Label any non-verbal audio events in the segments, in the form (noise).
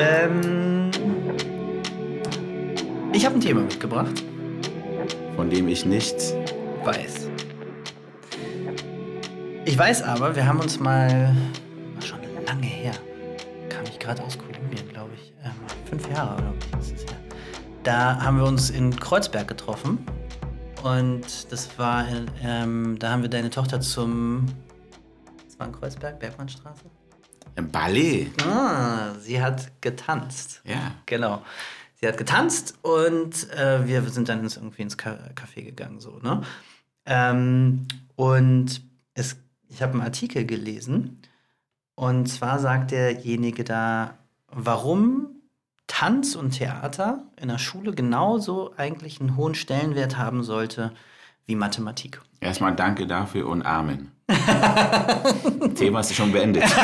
Ähm, ich habe ein Thema mitgebracht. Von dem ich nichts. Weiß. Ich weiß aber, wir haben uns mal, war schon lange her, kam ich gerade aus Kolumbien, glaube ich, fünf Jahre oder was ist her. Da haben wir uns in Kreuzberg getroffen und das war, ähm, da haben wir deine Tochter zum, das war in Kreuzberg, Bergmannstraße? Im Ballet. Ah, sie hat getanzt. Ja. Genau. Sie hat getanzt und äh, wir sind dann ins, irgendwie ins Ca- Café gegangen, so, ne? Ähm, und es, ich habe einen Artikel gelesen und zwar sagt derjenige da, warum Tanz und Theater in der Schule genauso eigentlich einen hohen Stellenwert haben sollte wie Mathematik. Erstmal danke dafür und Amen. (laughs) Thema ist schon beendet. (laughs)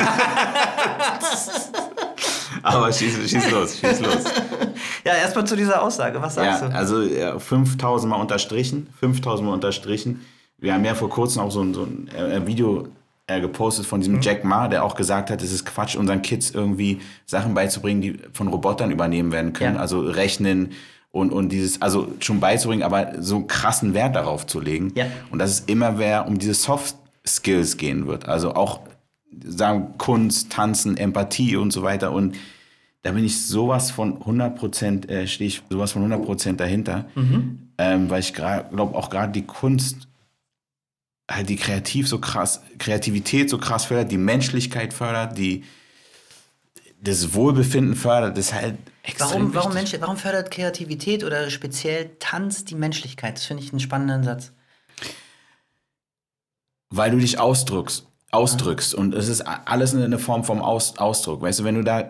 Aber schieß, schieß los, schieß los. Ja, erstmal zu dieser Aussage. Was Ja, sagst du? also ja, 5000 Mal unterstrichen, 5000 Mal unterstrichen. Wir haben ja vor kurzem auch so ein, so ein äh, Video äh, gepostet von diesem Jack Ma, der auch gesagt hat, es ist Quatsch, unseren Kids irgendwie Sachen beizubringen, die von Robotern übernehmen werden können. Ja. Also rechnen und, und dieses, also schon beizubringen, aber so einen krassen Wert darauf zu legen. Ja. Und dass es immer mehr um diese Soft Skills gehen wird. Also auch sagen Kunst, Tanzen, Empathie und so weiter. Und da bin ich sowas von 100 Prozent, äh, stehe ich sowas von 100 Prozent dahinter, ähm, weil ich glaube auch gerade die Kunst halt die kreativ so krass, Kreativität so krass fördert, die Menschlichkeit fördert, die das Wohlbefinden fördert, das ist halt extrem Warum, warum. Mensch, warum fördert Kreativität oder speziell Tanz die Menschlichkeit? Das finde ich einen spannenden Satz. Weil du dich ausdrückst, ausdrückst und es ist alles eine Form vom Aus, Ausdruck. Weißt du, wenn du da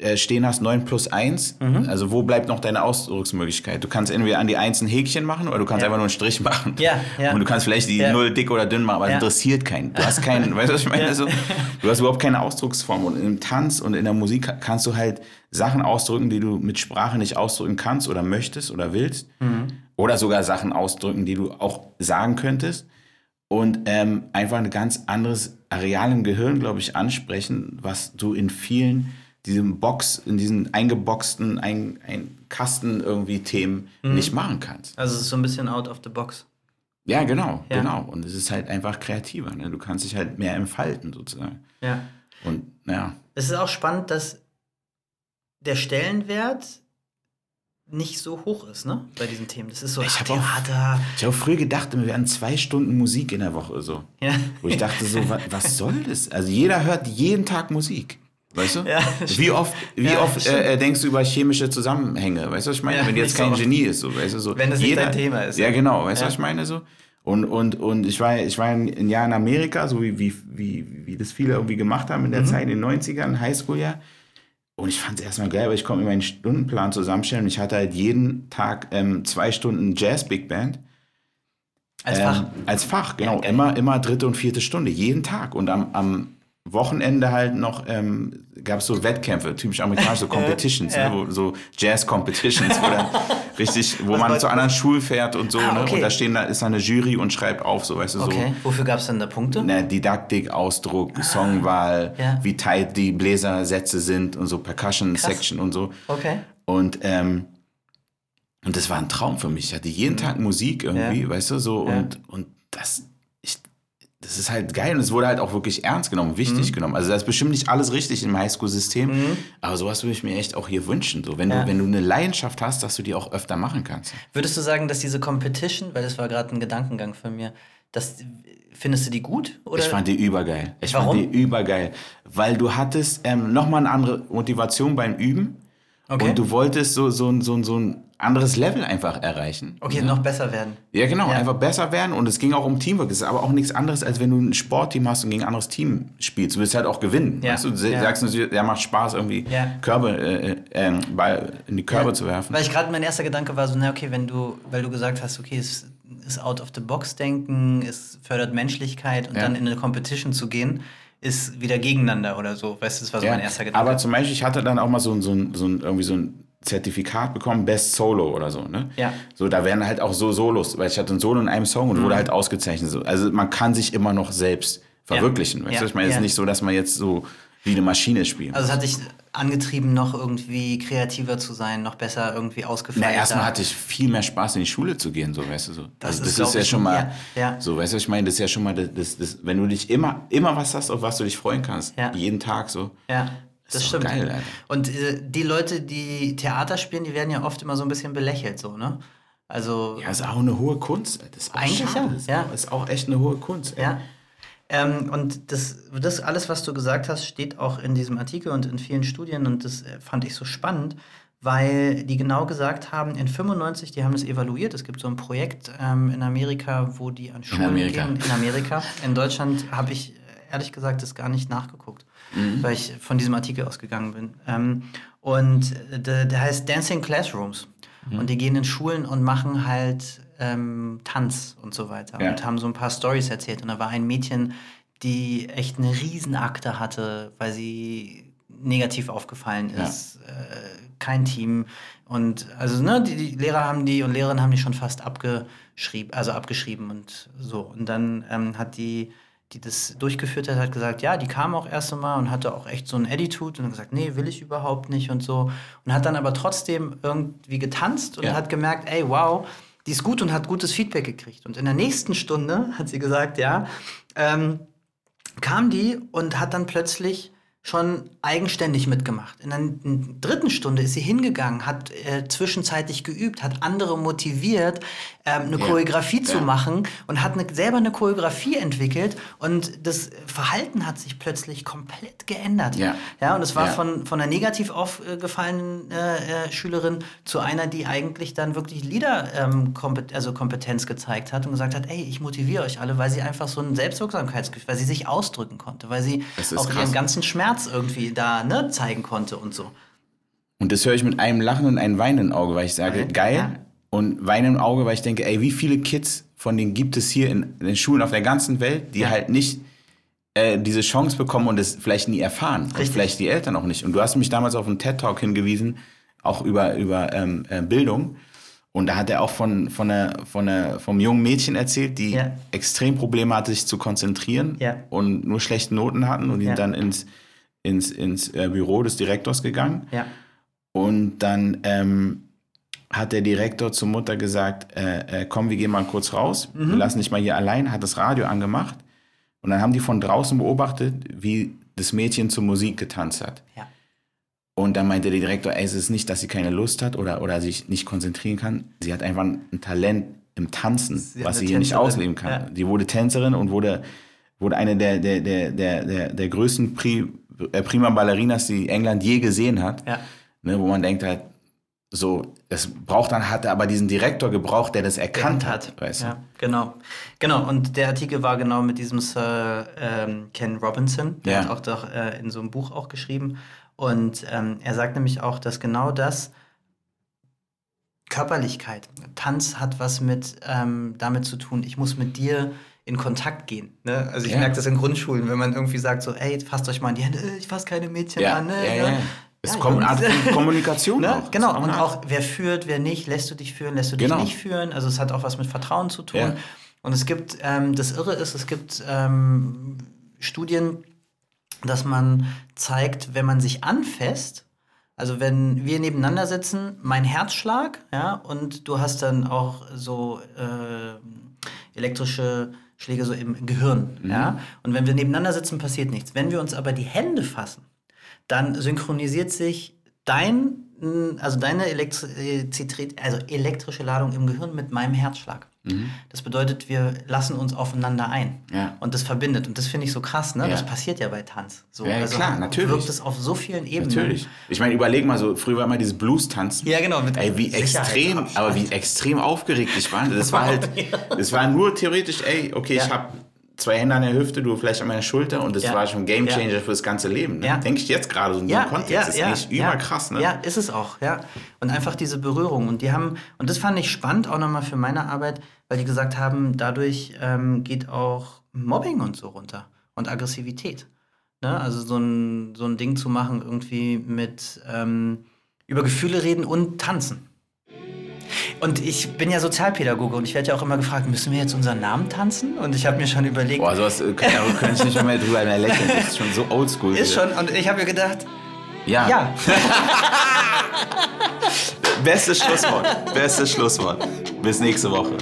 äh, stehen hast 9 plus 1, Mhm. also wo bleibt noch deine Ausdrucksmöglichkeit? Du kannst entweder an die 1 ein Häkchen machen oder du kannst Ja. einfach nur einen Strich machen. Ja, ja. Und du kannst vielleicht die Ja. 0 dick oder dünn machen, aber Ja. es interessiert keinen. Du hast keinen, weißt du, was ich meine? Ja. So, du hast überhaupt keine Ausdrucksform. Und im Tanz und in der Musik kannst du halt Sachen ausdrücken, die du mit Sprache nicht ausdrücken kannst oder möchtest oder willst. Mhm. Oder sogar Sachen ausdrücken, die du auch sagen könntest und ähm, einfach ein ganz anderes Areal im Gehirn, glaube ich, ansprechen, was du in vielen diesem Box, in diesen eingeboxten ein, ein Kasten irgendwie Themen Mhm. nicht machen kannst. Also es ist so ein bisschen out of the box. Ja, genau, Ja. genau. Und es ist halt einfach kreativer. Ne? Du kannst dich halt mehr entfalten sozusagen. Ja. Und ja, Es ist auch spannend, dass der Stellenwert nicht so hoch ist, ne? Bei diesen Themen. Das ist so Ich hab auch- Theater. ich habe früher gedacht, wir wären zwei Stunden Musik in der Woche so. Ja. Wo ich dachte so, wa, was soll das? Also jeder hört jeden Tag Musik. Weißt du? Ja, wie oft, wie Ja, oft äh, äh, denkst du über chemische Zusammenhänge? Weißt du, was ich meine? Ja, Wenn du jetzt so kein oft. Genie ist, so, weißt du, so. Wenn es nicht dein Thema ist. Ja, genau, weißt du, was ich meine? So. Und, und, und ich war, ich war ein Jahr in Amerika, so wie, wie, wie, wie das viele irgendwie gemacht haben in Mhm. der Zeit, in den 90ern, Highschool-Jahr. Und ich fand es erstmal geil, weil ich konnte mir meinen Stundenplan zusammenstellen und ich hatte halt jeden Tag ähm, zwei Stunden Jazz-Big Band. Als Ähm, Fach. Als Fach, genau. geil. immer, immer dritte und vierte Stunde, jeden Tag. Und am, am Wochenende halt noch ähm, gab es so Wettkämpfe, typisch amerikanisch, (laughs) so Competitions, Ja. ne, wo, so Jazz-Competitions, wo dann (laughs) richtig, wo Was man zu anderen Schulen fährt und so, Ah, ne? okay. Und da stehen da ist eine Jury und schreibt auf, so, weißt du, Okay. Wofür gab es denn da Punkte? so ne, Didaktik, Ausdruck, Songwahl, Ah. Ja. wie tight die Bläsersätze sind und so Percussion Section und so. Okay. Und, ähm, und das war ein Traum für mich. Ich hatte jeden Tag Musik irgendwie, Ja. weißt du, so. Und, und das, ich, das ist halt geil. Und es wurde halt auch wirklich ernst genommen, wichtig Mhm. genommen. Also da ist bestimmt nicht alles richtig im Highschool-System. Aber sowas würde ich mir echt auch hier wünschen. So, wenn, Ja. du, wenn du eine Leidenschaft hast, dass du die auch öfter machen kannst. Würdest du sagen, dass diese Competition, weil das war gerade ein Gedankengang von mir, das, findest du die gut? Oder? Ich fand die übergeil. Ich Warum? fand die übergeil. Weil du hattest ähm, nochmal eine andere Motivation beim Üben. Okay. Und du wolltest so, so, ein- so, ein- so ein anderes Level einfach erreichen. okay, noch besser werden. Ja, genau, Ja. einfach besser werden und es ging auch um Teamwork. Es ist aber auch nichts anderes, als wenn du ein Sportteam hast und gegen ein anderes Team spielst. Du willst halt auch gewinnen. Ja. Weißt du, du Ja. sagst natürlich, ja, macht Spaß, irgendwie. Körbe, äh, äh, ähm, Ball in die Körbe zu werfen. Weil ich gerade mein erster Gedanke war so, na okay, wenn du, weil du gesagt hast, okay, es ist out of the box denken, es fördert Menschlichkeit und dann in eine Competition zu gehen, ist wieder gegeneinander oder so. Weißt du, das war so Ja, mein erster Gedanke. aber zum Beispiel, ich hatte dann auch mal so, ein- so, so irgendwie so ein Zertifikat bekommen, Best Solo oder so, ne? Ja. So, da werden halt auch so Solos, weil ich hatte ein Solo in einem Song und wurde halt ausgezeichnet. So. Also man kann sich immer noch selbst verwirklichen. Weißt Ja. du, ich meine, es ist nicht so, dass man jetzt so wie eine Maschine spielt. Also es hat dich angetrieben, noch irgendwie kreativer zu sein, noch besser irgendwie Na, ausgefeilter. erstmal hatte ich viel mehr Spaß, in die Schule zu gehen, so, weißt du, so. Das also, ist, das glaub ist ja schon mal, ja, ja. so, weißt du, ich meine, das ist ja schon mal, das, das, wenn du dich immer, immer was hast, auf was du dich freuen kannst, Ja. jeden Tag so. Ja, das ist stimmt. geil, Alter. Und äh, die Leute, die Theater spielen, die werden ja oft immer so ein bisschen belächelt, so, ne? Also, Ja, ist auch eine hohe Kunst. Das ist auch Eigentlich schade. ja, Das ist, ja. auch, ist auch echt eine hohe Kunst. ey. Ja. Ähm, und das, das alles, was du gesagt hast, steht auch in diesem Artikel und in vielen Studien und das äh, fand ich so spannend, weil die genau gesagt haben, in 95, die haben das evaluiert, es gibt so ein Projekt ähm, in Amerika, wo die an Schulen Amerika. gehen. In Amerika. In Deutschland habe ich äh, ehrlich gesagt das gar nicht nachgeguckt, weil ich von diesem Artikel ausgegangen bin. Ähm, und äh, der, der heißt Dancing Classrooms. Und die gehen in Schulen und machen halt ähm, Tanz und so weiter. Ja. Und haben so ein paar Stories erzählt. Und da war ein Mädchen, die echt eine Riesenakte hatte, weil sie negativ aufgefallen Ja. ist. Äh, kein Team. Und also, ne, die, die Lehrer haben die und Lehrerinnen haben die schon fast abgeschrieben, also abgeschrieben und so. Und dann ähm, hat die, die das durchgeführt hat, hat gesagt, ja, die kam auch erst einmal und hatte auch echt so ein Attitude und hat gesagt, nee, will ich überhaupt nicht und so. Und hat dann aber trotzdem irgendwie getanzt und Ja. hat gemerkt, ey, wow, die ist gut und hat gutes Feedback gekriegt. Und in der nächsten Stunde (laughs) hat sie gesagt, ja, ähm, kam die und hat dann plötzlich schon eigenständig mitgemacht. In der dritten Stunde ist sie hingegangen, hat äh, zwischenzeitlich geübt, hat andere motiviert, ähm, eine Ja. Choreografie zu Ja. machen und hat eine, selber eine Choreografie entwickelt und das Verhalten hat sich plötzlich komplett geändert. Ja. Ja, und es war von, von einer negativ aufgefallenen äh, äh, Schülerin zu einer, die eigentlich dann wirklich Leader, ähm, kompet also Kompetenz gezeigt hat und gesagt hat, ey, ich motiviere euch alle, weil sie einfach so ein Selbstwirksamkeitsgefühl, weil sie sich ausdrücken konnte, weil sie auch krass. ihren ganzen Schmerz irgendwie da ne, zeigen konnte und so. Und das höre ich mit einem Lachen und einem weinenden Auge, weil ich sage, Ja. geil. Ja. Und weinenden Auge, weil ich denke, ey, wie viele Kids von denen gibt es hier in, den Schulen auf der ganzen Welt, die Ja. halt nicht äh, diese Chance bekommen und es vielleicht nie erfahren. Und vielleicht die Eltern auch nicht. Und du hast mich damals auf einen TED-Talk hingewiesen, auch über, über ähm, äh, Bildung. Und da hat er auch von, von der, von der, vom jungen Mädchen erzählt, die Ja. extrem Probleme hatte, sich zu konzentrieren Ja. und nur schlechte Noten hatten und sind dann ins, ins, ins äh, Büro des Direktors gegangen. Ja. Und dann ähm, hat der Direktor zur Mutter gesagt, äh, äh, komm, wir gehen mal kurz raus, Mhm. wir lassen dich mal hier allein, hat das Radio angemacht. Und dann haben die von draußen beobachtet, wie das Mädchen zur Musik getanzt hat. Ja. Und dann meinte der Direktor, ey, es ist nicht, dass sie keine Lust hat oder, oder sich nicht konzentrieren kann. Sie hat einfach ein Talent im Tanzen, Sie was sie hier nicht Tänzerin, ausleben kann. ja. Die wurde Tänzerin und wurde, wurde eine der, der, der, der, der, der größten Pri, Prima Ballerinas, die England je gesehen hat Ja. ne, wo man denkt halt, so, es braucht dann, hat er aber diesen Direktor gebraucht, der das erkannt hat, weißt du? Ja, genau. Genau, und der Artikel war genau mit diesem Sir ähm, Ken Robinson, der Ja. hat auch doch äh, in so einem Buch auch geschrieben. Und ähm, er sagt nämlich auch, dass genau das Körperlichkeit, Tanz hat was mit ähm, damit zu tun, ich muss mit dir in Kontakt gehen. Ne? Also ich Ja. merke das in Grundschulen, wenn man irgendwie sagt so, ey, fasst euch mal in die Hände, äh, ich fasse keine Mädchen Ja, an. Ne? ja. Es Ja, kommt eine Art (laughs) Kommunikation Ne? auch. Genau, und auch wer führt, wer nicht, lässt du dich führen, lässt du Genau. dich nicht führen. Also es hat auch was mit Vertrauen zu tun. Ja. Und es gibt, ähm, das Irre ist, es gibt ähm, Studien, dass man zeigt, wenn man sich anfasst, also wenn wir nebeneinander sitzen, mein Herzschlag, ja, und du hast dann auch so äh, elektrische Schläge so im Gehirn, Mhm. ja. Und wenn wir nebeneinander sitzen, passiert nichts. Wenn wir uns aber die Hände fassen, dann synchronisiert sich dein, also deine Elektrizität, also elektrische Ladung im Gehirn mit meinem Herzschlag. Das bedeutet, wir lassen uns aufeinander ein. Mhm. Ja. Und das verbindet. Und das finde ich so krass, ne? Ja. Das passiert ja bei Tanz. So, Ja, ja, klar, natürlich. Wirkt es auf so vielen Ebenen. Natürlich. Ich meine, überleg mal so, früher war immer dieses Blues-Tanzen. Ja, genau. Mit Ey, wie extrem, aber wie extrem aufgeregt ich war. Das war halt, (laughs) das war nur theoretisch, ey, okay, ich habe zwei Hände an der Hüfte, du vielleicht an meiner Schulter und das Ja. war schon ein Game Ja. Changer fürs ganze Leben. Ne? Ja. Denke ich jetzt gerade so in ja, diesem Kontext. ja, das ist ja, echt ja, überkrass, ne? Ja, ist es auch, ja. Und einfach diese Berührung. Und die haben, und das fand ich spannend auch nochmal für meine Arbeit, weil die gesagt haben, dadurch ähm, geht auch Mobbing und so runter und Aggressivität. Ne? Also so ein, so ein Ding zu machen, irgendwie mit, ähm, über Gefühle reden und tanzen. Und ich bin ja Sozialpädagoge und ich werde ja auch immer gefragt, müssen wir jetzt unseren Namen tanzen? Und ich habe mir schon überlegt. Boah, sowas kann, könnte ich nicht mehr drüber mehr lächeln. Das ist schon so oldschool. Ist wieder. schon, und ich habe mir gedacht, Ja. ja, (laughs) Bestes Schlusswort. Bestes Schlusswort. Bis nächste Woche.